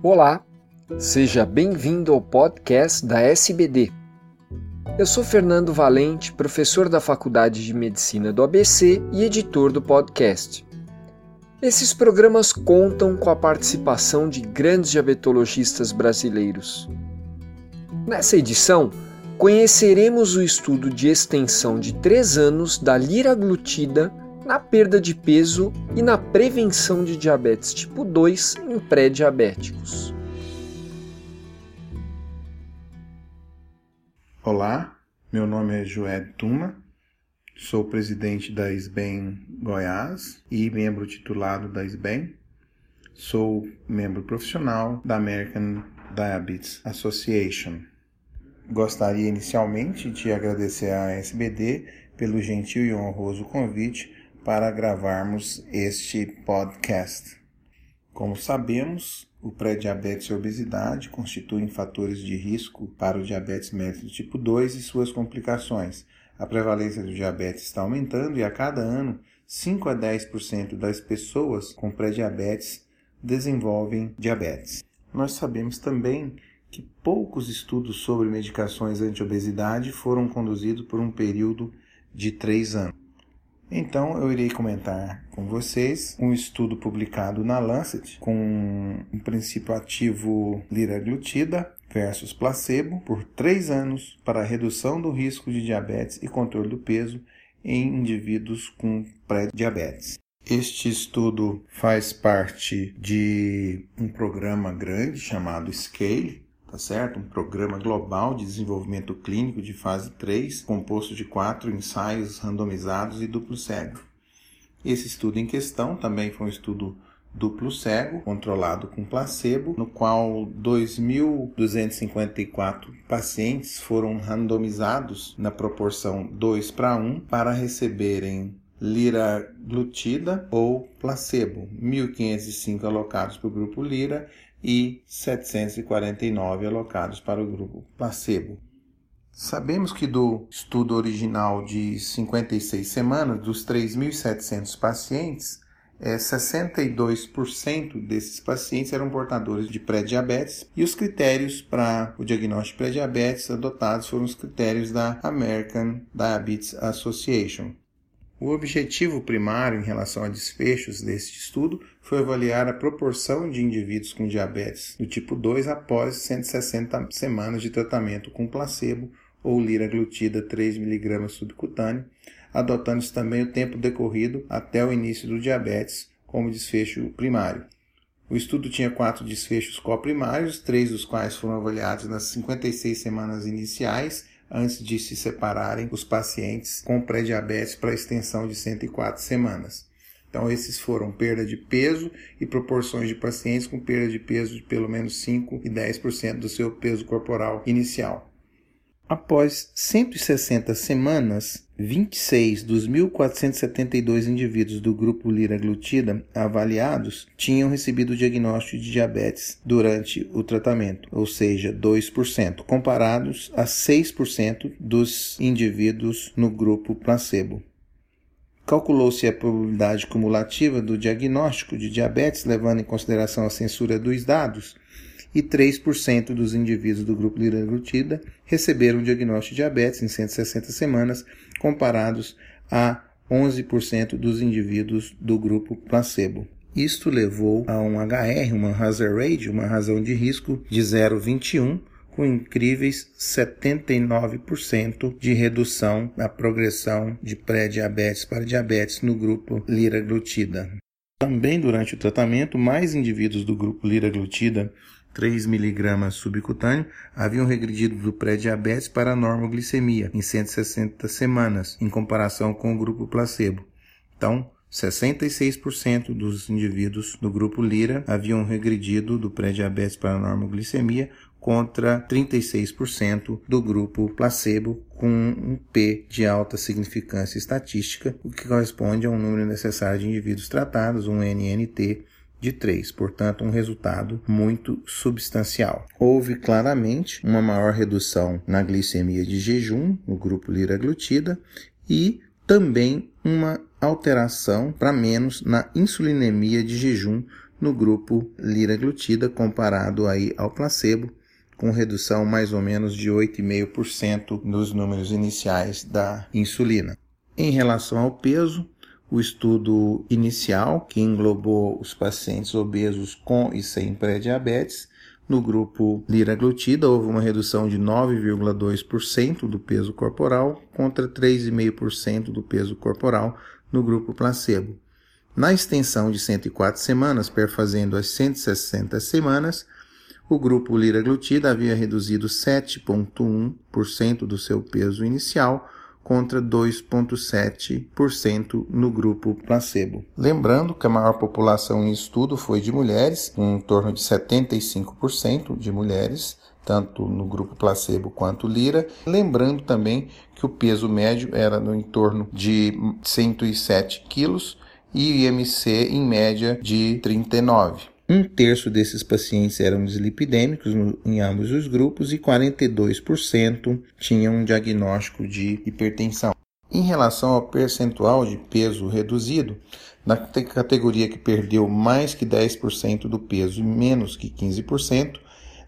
Olá, seja bem-vindo ao podcast da SBD. Eu sou Fernando Valente, professor da Faculdade de Medicina do ABC e editor do podcast. Esses programas contam com a participação de grandes diabetologistas brasileiros. Nessa edição, conheceremos o estudo de extensão de três anos da liraglutida na perda de peso e na prevenção de diabetes tipo 2 em pré-diabéticos. Olá, meu nome é Joé Tuma, sou presidente da SBEM Goiás e membro titulado da SBEM. Sou membro profissional da American Diabetes Association. Gostaria inicialmente de agradecer à SBD pelo gentil e honroso convite para gravarmos este podcast. Como sabemos, o pré-diabetes e a obesidade constituem fatores de risco para o diabetes mellitus tipo 2 e suas complicações. A prevalência do diabetes está aumentando e a cada ano 5 a 10% das pessoas com pré-diabetes desenvolvem diabetes. Nós sabemos também que poucos estudos sobre medicações anti-obesidade foram conduzidos por um período de 3 anos. Então eu irei comentar com vocês um estudo publicado na Lancet com um princípio ativo liraglutida versus placebo por três anos para redução do risco de diabetes e controle do peso em indivíduos com pré-diabetes. Este estudo faz parte de um programa grande chamado SCALE, tá certo? Um programa global de desenvolvimento clínico de fase 3, composto de quatro ensaios randomizados e duplo cego. Esse estudo em questão também foi um estudo duplo cego, controlado com placebo, no qual 2.254 pacientes foram randomizados na proporção 2 para 1 para receberem liraglutida ou placebo, 1.505 alocados para o grupo lira e 749 alocados para o grupo placebo. Sabemos que do estudo original de 56 semanas, dos 3.700 pacientes, é, 62% desses pacientes eram portadores de pré-diabetes e os critérios para o diagnóstico de pré-diabetes adotados foram os critérios da American Diabetes Association. O objetivo primário em relação a desfechos deste estudo foi avaliar a proporção de indivíduos com diabetes do tipo 2 após 160 semanas de tratamento com placebo ou liraglutida 3mg subcutâneo, adotando-se também o tempo decorrido até o início do diabetes como desfecho primário. O estudo tinha quatro desfechos coprimários, três dos quais foram avaliados nas 56 semanas iniciais antes de se separarem os pacientes com pré-diabetes para extensão de 104 semanas. Então, esses foram perda de peso e proporções de pacientes com perda de peso de pelo menos 5 e 10% do seu peso corporal inicial. Após 160 semanas, 26 dos 1.472 indivíduos do grupo liraglutida avaliados tinham recebido o diagnóstico de diabetes durante o tratamento, ou seja, 2%, comparados a 6% dos indivíduos no grupo placebo. Calculou-se a probabilidade cumulativa do diagnóstico de diabetes, levando em consideração a censura dos dados, e 3% dos indivíduos do grupo liraglutida receberam o diagnóstico de diabetes em 160 semanas, comparados a 11% dos indivíduos do grupo placebo. Isto levou a um HR, uma hazard rate, uma razão de risco de 0,21, com incríveis 79% de redução na progressão de pré-diabetes para diabetes no grupo liraglutida. Também durante o tratamento, mais indivíduos do grupo liraglutida 3 mg subcutâneo haviam regredido do pré-diabetes para a normoglicemia em 160 semanas, em comparação com o grupo placebo. Então, 66% dos indivíduos do grupo Lira haviam regredido do pré-diabetes para a normoglicemia contra 36% do grupo placebo com um P de alta significância estatística, o que corresponde a um número necessário de indivíduos tratados, um NNT de 3, portanto, um resultado muito substancial. Houve claramente uma maior redução na glicemia de jejum, no grupo liraglutida, e também uma alteração para menos na insulinemia de jejum no grupo liraglutida comparado aí ao placebo, com redução mais ou menos de 8,5% nos números iniciais da insulina. Em relação ao peso, o estudo inicial, que englobou os pacientes obesos com e sem pré-diabetes, no grupo liraglutida houve uma redução de 9,2% do peso corporal contra 3,5% do peso corporal no grupo placebo. Na extensão de 104 semanas, perfazendo as 160 semanas, o grupo liraglutida havia reduzido 7,1% do seu peso inicial contra 2,7% no grupo placebo. Lembrando que a maior população em estudo foi de mulheres, em torno de 75% de mulheres, tanto no grupo placebo quanto lira. Lembrando também que o peso médio era no entorno de 107 quilos e IMC em média de 39. Um terço desses pacientes eram dislipidêmicos em ambos os grupos e 42% tinham um diagnóstico de hipertensão. Em relação ao percentual de peso reduzido, na categoria que perdeu mais que 10% do peso e menos que 15%,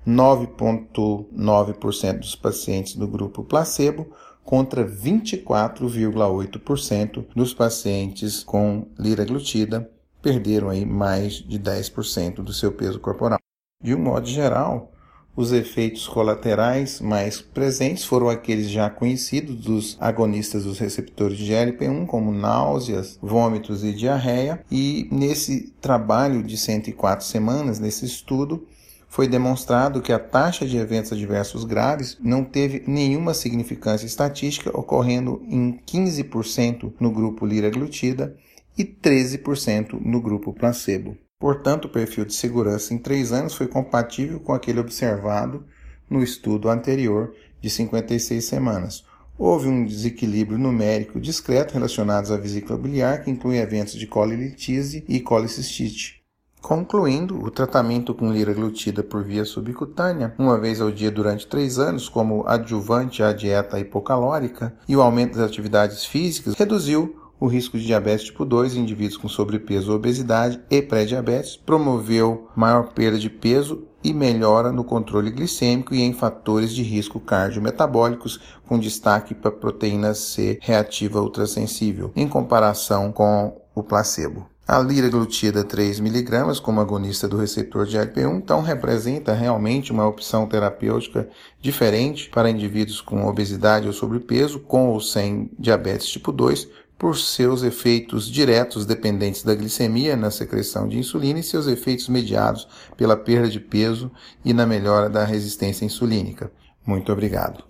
9,9% dos pacientes do grupo placebo contra 24,8% dos pacientes com liraglutida perderam aí mais de 10% do seu peso corporal. De um modo geral, os efeitos colaterais mais presentes foram aqueles já conhecidos dos agonistas dos receptores de GLP-1, como náuseas, vômitos e diarreia. E nesse trabalho de 104 semanas, nesse estudo, foi demonstrado que a taxa de eventos adversos graves não teve nenhuma significância estatística, ocorrendo em 15% no grupo liraglutida e 13% no grupo placebo. Portanto, o perfil de segurança em 3 anos foi compatível com aquele observado no estudo anterior de 56 semanas. Houve um desequilíbrio numérico discreto relacionado à vesícula biliar, que inclui eventos de colilitise e colicistite. Concluindo, o tratamento com liraglutida por via subcutânea, uma vez ao dia durante três anos, como adjuvante à dieta hipocalórica e o aumento das atividades físicas, reduziu o risco de diabetes tipo 2 em indivíduos com sobrepeso, obesidade e pré-diabetes, promoveu maior perda de peso e melhora no controle glicêmico e em fatores de risco cardiometabólicos, com destaque para proteína C reativa ultrassensível, em comparação com o placebo. A liraglutida 3mg, como agonista do receptor de GLP-1, então representa realmente uma opção terapêutica diferente para indivíduos com obesidade ou sobrepeso, com ou sem diabetes tipo 2, por seus efeitos diretos dependentes da glicemia na secreção de insulina e seus efeitos mediados pela perda de peso e na melhora da resistência insulínica. Muito obrigado.